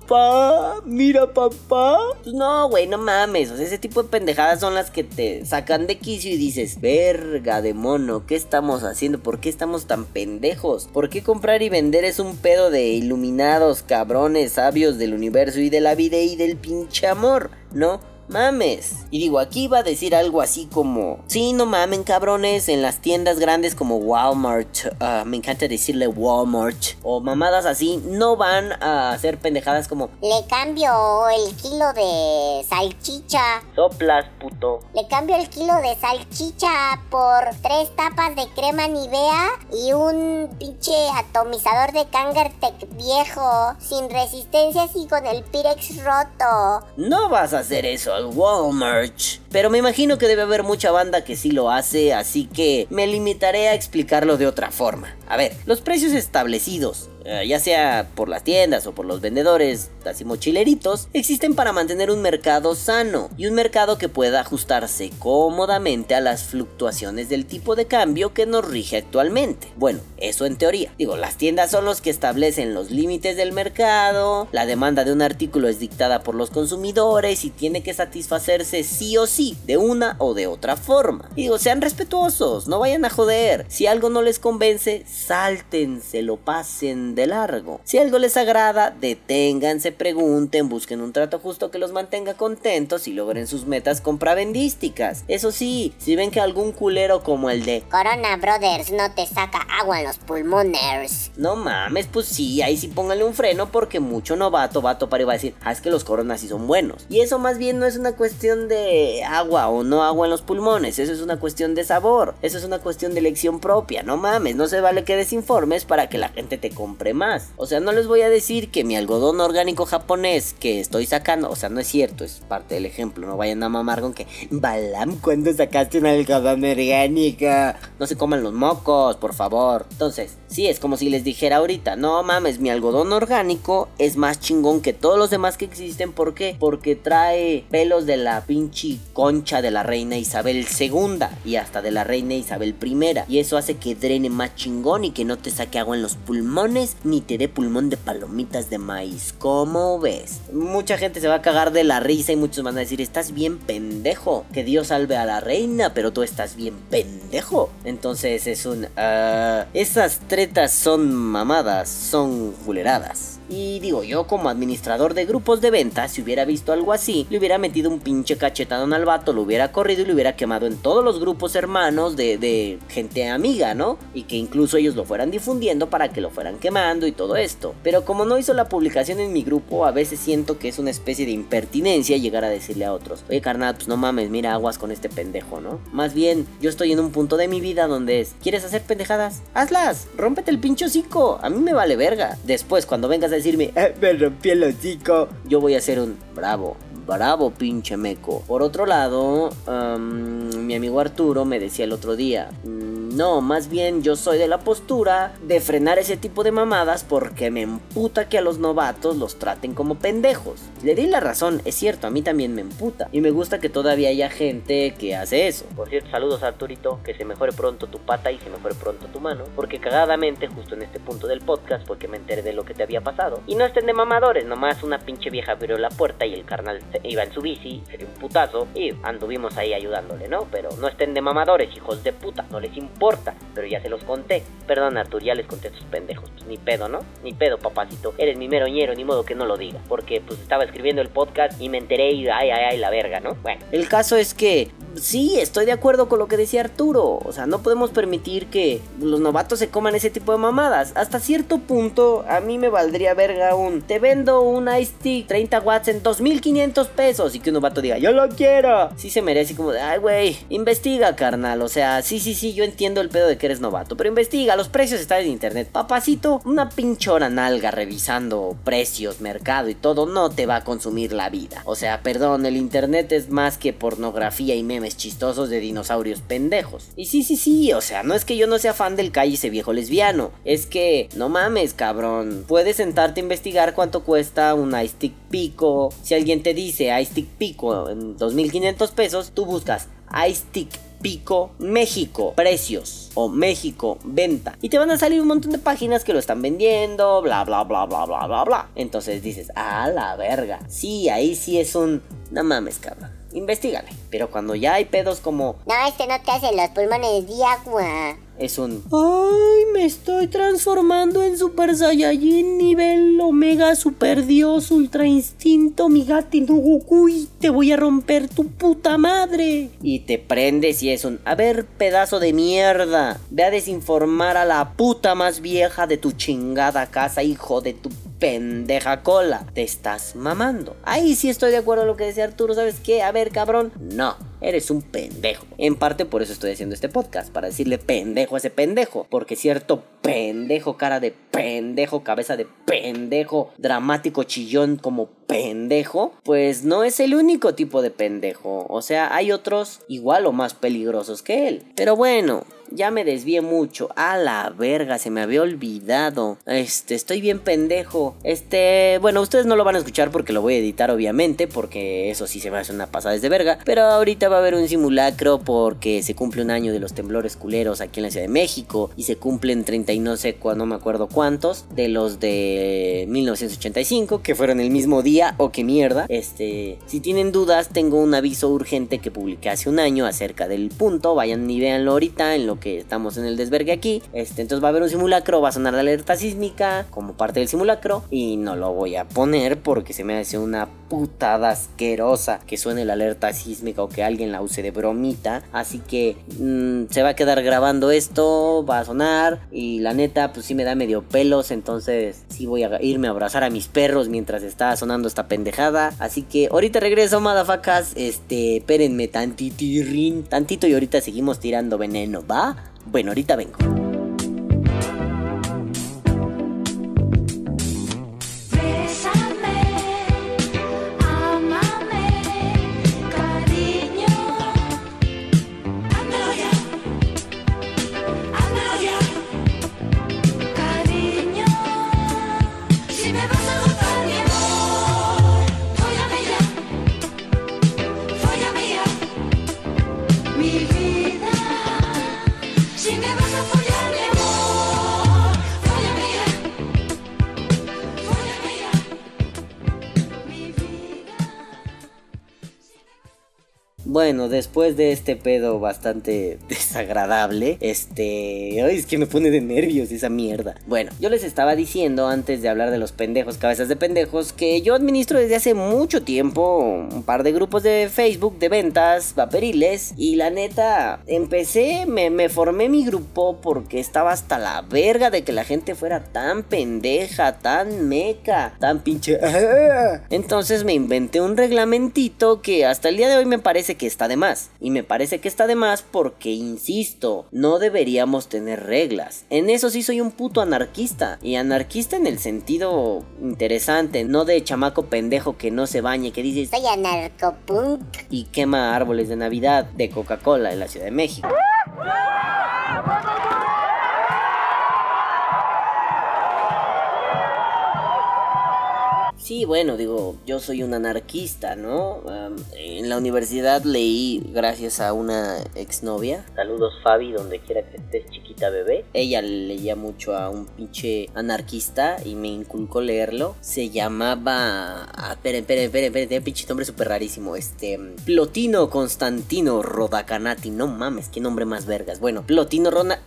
S1: Mira, papá. Pues no, güey, no mames. O sea, ese tipo de pendejadas son las que te sacan de quicio y dices, verga de mono, ¿qué estamos haciendo? ¿Por qué estamos tan pendejos? ¿Por qué comprar y vender es un pedo de iluminados, cabrones, sabios del universo y de la vida y del pinche amor? ¿No? Mames. Y digo, aquí va a decir algo así como, sí, no mamen cabrones, en las tiendas grandes como Walmart, ah, me encanta decirle Walmart, o mamadas así, no van a hacer pendejadas como,
S2: Le cambio el kilo de salchicha.
S1: soplas, puto.
S2: Le cambio el kilo de salchicha por tres tapas de crema Nivea y un pinche atomizador de Kangertech viejo, sin resistencias y con el Pirex roto.
S1: No vas a hacer eso Walmart. Pero me imagino que debe haber mucha banda que sí lo hace, así que me limitaré a explicarlo de otra forma. A ver, los precios establecidos, eh, ya sea por las tiendas o por los vendedores, así mochileritos, existen para mantener un mercado sano y un mercado que pueda ajustarse cómodamente a las fluctuaciones del tipo de cambio que nos rige actualmente. Bueno, eso en teoría. Digo, las tiendas son los que establecen los límites del mercado, la demanda de un artículo es dictada por los consumidores y tiene que satisfacerse sí o sí, de una o de otra forma. Digo, sean respetuosos, no vayan a joder. Si algo no les convence, sáltense, lo pasen de largo. Si algo les agrada, deténganse, pregunten, busquen un trato justo que los mantenga contentos y logren sus metas compravendísticas. Eso sí, si ven que algún culero como el de
S2: Corona Brothers no te saca agua en los pulmones.
S1: no mames, pues sí, ahí sí pónganle un freno porque mucho novato va a topar y va a decir, ah, es que los coronas sí son buenos. Y eso más bien no es una cuestión de agua o no agua en los pulmones, eso es una cuestión de sabor, eso es una cuestión de elección propia, no mames, no se vale que desinformes para que la gente te compre más. O sea, no les voy a decir que mi algodón orgánico japonés que estoy sacando, o sea, no es cierto, es parte del ejemplo, no vayan a mamar con que, Balam, ¿cuándo sacaste un algodón orgánico? No se coman los mocos, por favor. Entonces, sí, es como si les dijera ahorita, no mames, mi algodón orgánico es más chingón que todos los demás que existen, ¿por qué? Porque trae pelos de la pinche concha de la reina Isabel II y hasta de la reina Isabel I, y eso hace que drene más chingón y que no te saque agua en los pulmones ni te dé pulmón de palomitas de maíz. ¿Cómo ves? Mucha gente se va a cagar de la risa y muchos van a decir, estás bien pendejo. Que Dios salve a la reina, pero tú estás bien pendejo. Entonces es un... ah, esas tretas son mamadas, son culeradas. Y digo, yo como administrador de grupos de ventas, si hubiera visto algo así, le hubiera metido un pinche cachetadón al vato, lo hubiera corrido y lo hubiera quemado en todos los grupos hermanos de, de gente amiga, ¿no? Y que incluso ellos lo fueran difundiendo para que lo fueran quemando y todo esto. Pero como no hizo la publicación en mi grupo, a veces siento que es una especie de impertinencia llegar a decirle a otros, oye carnal, pues no mames, mira aguas con este pendejo, ¿no? Más bien, yo estoy en un punto de mi vida donde es, ¿quieres hacer pendejadas? Hazlas, rómpete el pinche hocico, a mí me vale verga. Después, cuando vengas a decirme, "Ah, me rompí el hocico, yo voy a hacer un bravo. Bravo, pinche meco. Por otro lado, am, mi amigo Arturo me decía el otro día, "Mm, no, más bien yo soy de la postura de frenar ese tipo de mamadas porque me emputa que a los novatos los traten como pendejos. Le di la razón, es cierto, a mí también me emputa. Y me gusta que todavía haya gente que hace eso. Por cierto, saludos Arturito, que se mejore pronto tu pata y se mejore pronto tu mano. Porque cagadamente, justo en este punto del podcast, porque me enteré de lo que te había pasado. Y no estén de mamadores, nomás una pinche vieja abrió la puerta y el carnal se- iba en su bici, se dio un putazo y anduvimos ahí ayudándole, ¿no? Pero no estén de mamadores, hijos de puta, no les importa. Pero ya se los conté. Perdón, Artur, ya les conté a pendejos. Pues ni pedo, ¿no? Ni pedo, papacito. Eres mi meroñero, ni modo que no lo diga. Porque pues estaba escribiendo el podcast y me enteré y ay, ay, ay, la verga, ¿no? Bueno, el caso es que sí, estoy de acuerdo con lo que decía Arturo. O sea, no podemos permitir que los novatos se coman ese tipo de mamadas. Hasta cierto punto, a mí me valdría verga un. Te vendo un Ice Stick 30 watts en 2500 pesos. Y que un novato diga, yo lo quiero. Sí se merece como de, ay, güey, investiga, carnal. O sea, sí, sí, sí, yo entiendo el pedo de que eres novato. Pero investiga, los precios están en internet. Papacito, una pinchora nalga revisando precios, mercado y todo, no te va a consumir la vida. O sea, perdón, el internet es más que pornografía y memes chistosos de dinosaurios pendejos. Y sí, sí, sí, o sea, no es que yo no sea fan del ese viejo lesbiano. Es que, no mames, cabrón. Puedes sentarte a investigar cuánto cuesta un ice stick pico. Si alguien te dice ice stick pico en 2500 pesos, tú buscas ice stick Pico México, precios o México venta. Y te van a salir un montón de páginas que lo están vendiendo, bla bla bla bla bla bla bla. Entonces dices, a la verga. Sí, ahí sí es un... No mames, cabrón investigale. Pero cuando ya hay pedos como...
S2: No, este no te hace los pulmones de agua.
S1: Es un... ¡Ay! Me estoy transformando en Super Saiyajin nivel Omega Super Dios Ultra Instinto Migati no Goku y te voy a romper tu puta madre. Y te prendes y es un... A ver, pedazo de mierda. Ve a desinformar a la puta más vieja de tu chingada casa, hijo de tu pendeja cola. Te estás mamando. Ahí sí estoy de acuerdo con lo que decía Arturo. ¿Sabes qué? A ver, cabrón. No. Eres un pendejo. En parte por eso estoy haciendo este podcast. Para decirle pendejo a ese pendejo. Porque cierto pendejo, cara de pendejo, cabeza de pendejo, dramático chillón como pendejo, pues no es el único tipo de pendejo. O sea, hay otros igual o más peligrosos que él. Pero bueno, ya me desvié mucho. A la verga, se me había olvidado. Este, estoy bien pendejo. Este, bueno, ustedes no lo van a escuchar porque lo voy a editar, obviamente. Porque eso sí se me hace una pasada desde verga. Pero ahorita va a haber un simulacro porque se cumple un año de los temblores culeros aquí en la Ciudad de México. Y se cumplen 30 y no sé me acuerdo cuántos. De los de 1985, que fueron el mismo día. O qué mierda. Este, si tienen dudas, tengo un aviso urgente que publiqué hace un año acerca del punto. Vayan y véanlo ahorita en lo que estamos en el desvergue aquí. Este, entonces va a haber un simulacro, va a sonar la alerta sísmica como parte del simulacro y no lo voy a poner porque se me hace una putada asquerosa que suene la alerta sísmica o que alguien la use de bromita. Así que mm, se va a quedar grabando esto, va a sonar y la neta pues sí me da medio pelos, entonces sí voy a irme a abrazar a mis perros mientras está sonando esta pendejada. Así que ahorita regreso, madafacas, este, espérenme tantitirrin, tantito y ahorita seguimos tirando veneno, ¿va? Bueno, ahorita vengo. Bueno, después de este pedo bastante desagradable, este... Ay, es que me pone de nervios esa mierda. Bueno, yo les estaba diciendo antes de hablar de los pendejos, cabezas de pendejos, que yo administro desde hace mucho tiempo un par de grupos de Facebook de ventas vaporiles y la neta, empecé, me, me formé mi grupo porque estaba hasta la verga de que la gente fuera tan pendeja, tan meca, tan pinche... Entonces me inventé un reglamentito que hasta el día de hoy me parece que está de más. Y me parece que está de más porque, insisto, no deberíamos tener reglas. En eso sí soy un puto anarquista. Y anarquista en el sentido interesante, no de chamaco pendejo que no se bañe, que dice...
S2: Soy anarcopunk.
S1: Y quema árboles de Navidad de Coca-Cola en la Ciudad de México. Sí, bueno, digo, yo soy un anarquista, ¿no? en la universidad leí, gracias a una exnovia, saludos Fabi, donde quiera que estés chiquita Bebé. Ella leía mucho a un pinche anarquista y me inculcó leerlo. Se llamaba. Ah, esperen, esperen, esperen, esperen, tiene pinche nombre súper rarísimo. Este. Plotino Constantino Rodacanati. No mames, qué nombre más vergas. Bueno, Plotino Rona.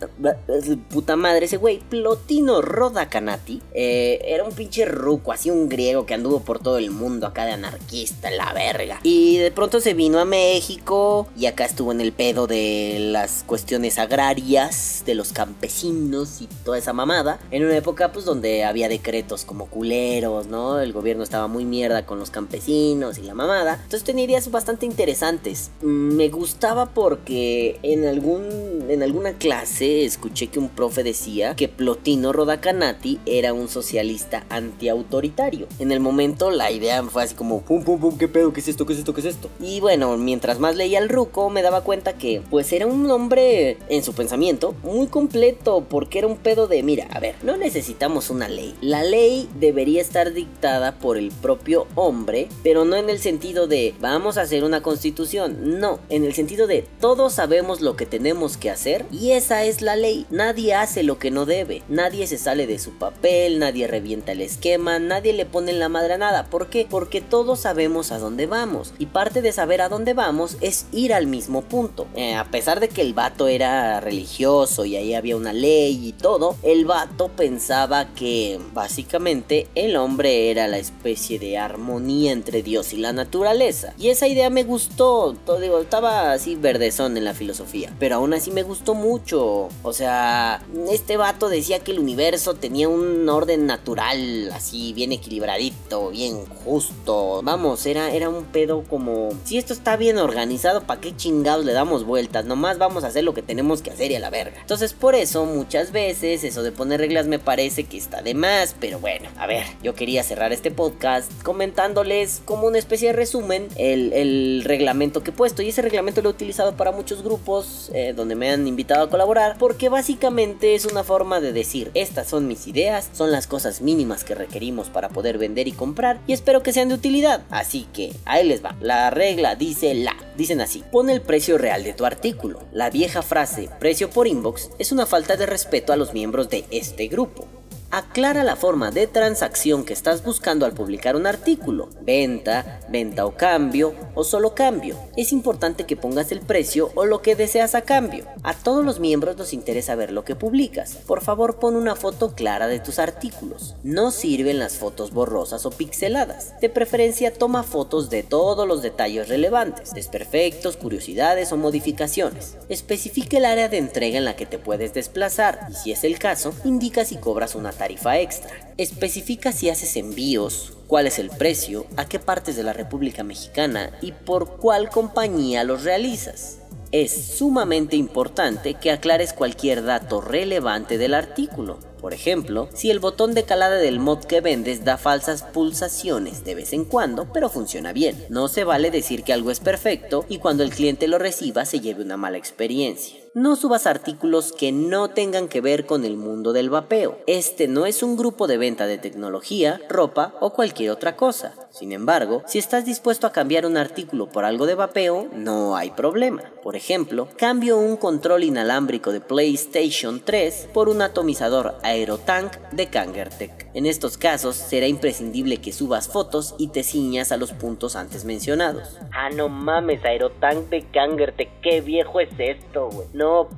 S1: Puta madre, ese güey. Plotino Rodacanati. Eh, era un pinche ruco, así un griego que anduvo por todo el mundo acá de anarquista, la verga. Y de pronto se vino a México y acá estuvo en el pedo de las cuestiones agrarias, de los campesinos y toda esa mamada. En una época pues donde había decretos como culeros, ¿no? El gobierno estaba muy mierda con los campesinos y la mamada. Entonces tenía ideas bastante interesantes. Mm, Me gustaba porque en algún en alguna clase escuché que un profe decía que Plotino Rodacanati era un socialista antiautoritario. En el momento la idea fue así como pum pum pum qué pedo, qué es esto, qué es esto, qué es esto. Y bueno, mientras más leía el ruco me daba cuenta que pues era un hombre en su pensamiento muy completo porque era un pedo de mira, a ver, no necesitamos una ley. La ley debería estar dictada por el propio hombre, pero no en el sentido de vamos a hacer una constitución, no, en el sentido de todos sabemos lo que tenemos que hacer y esa es la ley. Nadie hace lo que no debe, nadie se sale de su papel, nadie revienta el esquema, nadie le pone en la madre a nada. ¿Por qué? Porque todos sabemos a dónde vamos y parte de saber a dónde vamos es ir al mismo punto. Eh, a pesar de que el vato era religioso y ahí había una ley y todo, el vato pensaba que básicamente el hombre era la especie de armonía entre Dios y la naturaleza. Y esa idea me gustó, todo, digo, estaba así verdezón en la filosofía, pero aún así me gustó mucho. O sea, este vato decía que el universo tenía un orden natural, así bien equilibradito, bien justo. Vamos, era, era un pedo como, si esto está bien organizado, ¿para qué chingados le damos vueltas? Nomás vamos a hacer lo que tenemos que hacer y a la verga. Entonces por eso muchas veces eso de poner reglas me parece que está de más, pero bueno, a ver, yo quería cerrar este podcast comentándoles como una especie de resumen el, reglamento que he puesto y ese reglamento lo he utilizado para muchos grupos eh, donde me han invitado a colaborar porque básicamente es una forma de decir estas son mis ideas, son las cosas mínimas que requerimos para poder vender y comprar y espero que sean de utilidad. Así que ahí les va. La regla dice la. Dicen así, pon el precio real de tu artículo. La vieja frase precio por inbox es una falta de respeto a los miembros de este grupo. Aclara la forma de transacción que estás buscando al publicar un artículo. Venta, venta o cambio, o solo cambio. Es importante que pongas el precio o lo que deseas a cambio. A todos los miembros nos interesa ver lo que publicas. Por favor pon una foto clara de tus artículos. No sirven las fotos borrosas o pixeladas. De preferencia toma fotos de todos los detalles relevantes, desperfectos, curiosidades o modificaciones. Especifica el área de entrega en la que te puedes desplazar y si es el caso, indica si cobras una tarifa extra. Especifica si haces envíos, cuál es el precio, a qué partes de la República Mexicana y por cuál compañía los realizas. Es sumamente importante que aclares cualquier dato relevante del artículo. Por ejemplo, si el botón de calada del mod que vendes da falsas pulsaciones de vez en cuando, pero funciona bien. No se vale decir que algo es perfecto y cuando el cliente lo reciba se lleve una mala experiencia. No subas artículos que no tengan que ver con el mundo del vapeo. Este no es un grupo de venta de tecnología, ropa o cualquier otra cosa. Sin embargo, si estás dispuesto a cambiar un artículo por algo de vapeo, no hay problema. Por ejemplo, cambio un control inalámbrico de PlayStation 3 por un atomizador Aerotank de Kangertech. En estos casos será imprescindible que subas fotos y te ciñas a los puntos antes mencionados. Ah, no mames, Aerotank de Kangertech, qué viejo es esto, güey.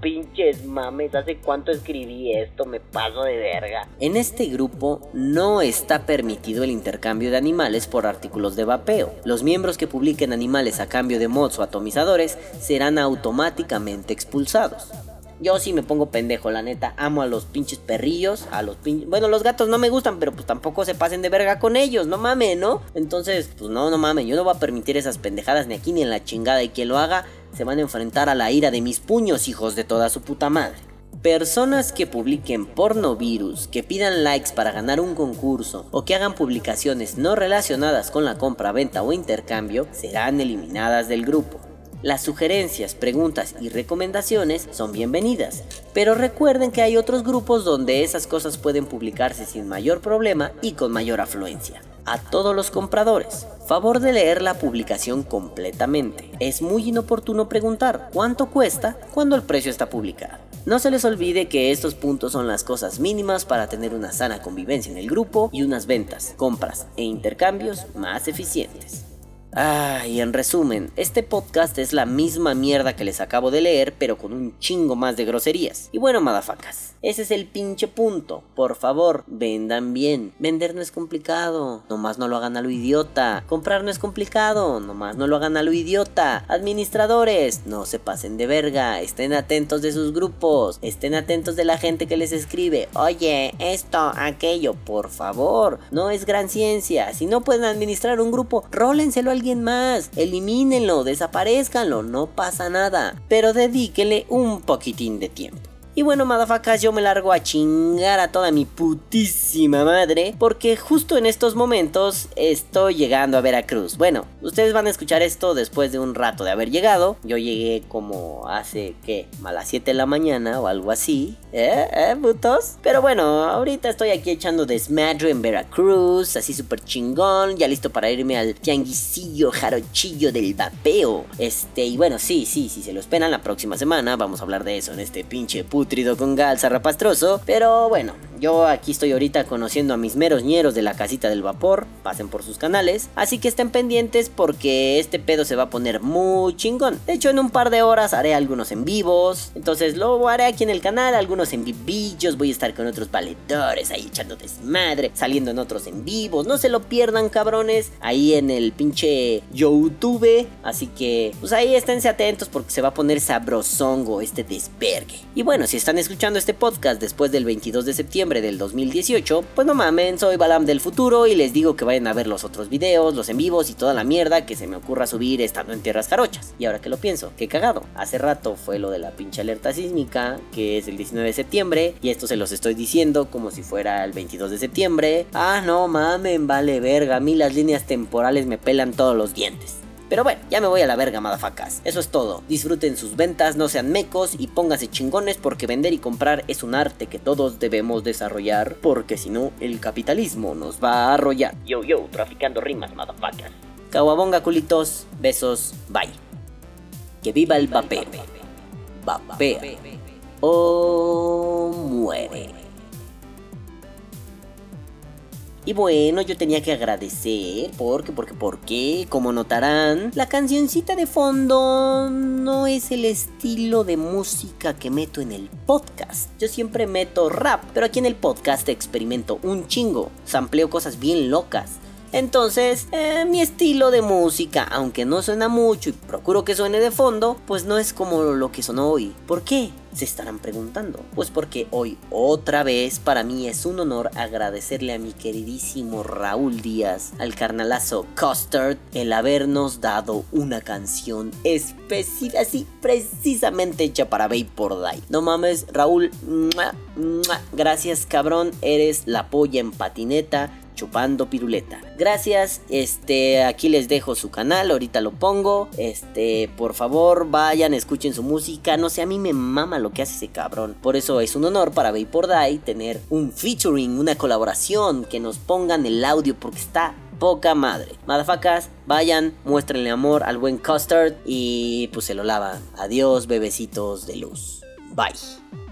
S1: Pinches mames, ¿hace cuánto escribí esto? Me paso de verga. En este grupo no está permitido el intercambio de animales por artículos de vapeo. Los miembros que publiquen animales a cambio de mods o atomizadores serán automáticamente expulsados. Yo sí me pongo pendejo, la neta. Amo a los pinches perrillos, a los pinches... Bueno, los gatos no me gustan, pero pues tampoco se pasen de verga con ellos, no mames, ¿no? Entonces, pues no, no mames, yo no voy a permitir esas pendejadas ni aquí ni en la chingada. Y quien lo haga se van a enfrentar a la ira de mis puños, hijos de toda su puta madre. Personas que publiquen pornovirus, que pidan likes para ganar un concurso o que hagan publicaciones no relacionadas con la compra, venta o intercambio serán eliminadas del grupo. Las sugerencias, preguntas y recomendaciones son bienvenidas, pero recuerden que hay otros grupos donde esas cosas pueden publicarse sin mayor problema y con mayor afluencia. A todos los compradores, favor de leer la publicación completamente. Es muy inoportuno preguntar cuánto cuesta cuando el precio está publicado. No se les olvide que estos puntos son las cosas mínimas para tener una sana convivencia en el grupo y unas ventas, compras e intercambios más eficientes. Ah, y en resumen, este podcast es la misma mierda que les acabo de leer, pero con un chingo más de groserías. Y bueno, madafacas, ese es el pinche punto. Por favor, vendan bien. Vender no es complicado, nomás no lo hagan a lo idiota. Comprar no es complicado, nomás no lo hagan a lo idiota. Administradores, no se pasen de verga, estén atentos de sus grupos, estén atentos de la gente que les escribe. Oye, esto, aquello, por favor, no es gran ciencia. Si no pueden administrar un grupo, rólenselo al más. Elimínenlo, desaparezcanlo, no pasa nada. Pero dedíquenle un poquitín de tiempo. Y bueno, madafacas, yo me largo a chingar a toda mi putísima madre. Porque justo en estos momentos estoy llegando a Veracruz. Bueno, ustedes van a escuchar esto después de un rato de haber llegado. Yo llegué como hace, ¿qué? A las 7 de la mañana o algo así. ¿Eh? ¿Eh, putos? Pero bueno, ahorita estoy aquí echando desmadre en Veracruz. Así súper chingón. Ya listo para irme al tianguisillo jarochillo del vapeo. Este, y bueno, sí, sí, sí, se lo esperan la próxima semana. Vamos a hablar de eso en este pinche puto putrido con gal zarrapastroso. Pero bueno, yo aquí estoy ahorita conociendo a mis meros ñeros de la casita del vapor. Pasen por sus canales. Así que estén pendientes porque este pedo se va a poner muy chingón. De hecho, en un par de horas haré algunos en vivos. Entonces lo haré aquí en el canal. Algunos en vivillos. Voy a estar con otros valedores ahí echando desmadre. Saliendo en otros en vivos. No se lo pierdan, cabrones. Ahí en el pinche YouTube. Así que, pues ahí esténse atentos porque se va a poner sabrosongo este despergue. Y bueno, si están escuchando este podcast después del 22 de septiembre del 2018, pues no mamen, soy Balam del futuro y les digo que vayan a ver los otros videos, los en vivos y toda la mierda que se me ocurra subir estando en tierras jarochas. Y ahora que lo pienso, qué cagado. Hace rato fue lo de la pinche alerta sísmica, que es el 19 de septiembre, y esto se los estoy diciendo como si fuera el 22 de septiembre. Ah, no mamen, vale verga, a mí las líneas temporales me pelan todos los dientes. Pero bueno, ya me voy a la verga, madafacas. Eso es todo. Disfruten sus ventas, no sean mecos y pónganse chingones porque vender y comprar es un arte que todos debemos desarrollar. Porque si no, el capitalismo nos va a arrollar. Yo, yo, traficando rimas, madafacas. Caguabonga, culitos. Besos. Bye. Que viva el vapeo. Vapea. O muere. Y bueno, yo tenía que agradecer porque, porque, porque, como notarán, la cancioncita de fondo no es el estilo de música que meto en el podcast. Yo siempre meto rap, pero aquí en el podcast experimento un chingo, sampleo cosas bien locas. Entonces, eh, mi estilo de música, aunque no suena mucho y procuro que suene de fondo, pues no es como lo que sonó hoy. ¿Por qué? Se estarán preguntando. Pues porque hoy otra vez para mí es un honor agradecerle a mi queridísimo Raúl Díaz, al carnalazo Custard, el habernos dado una canción específica, así precisamente hecha para Vapor Die. No mames, Raúl, gracias cabrón, eres la polla en patineta chupando piruleta. Gracias, este, aquí les dejo su canal, ahorita lo pongo. Este, por favor, vayan, escuchen su música. No sé, a mí me mama lo que hace ese cabrón. Por eso es un honor para Vapor Die tener un featuring, una colaboración, que nos pongan el audio porque está poca madre. Madafacas, vayan, muéstrenle amor al buen Custard y pues se lo lavan. Adiós, bebecitos de luz. Bye.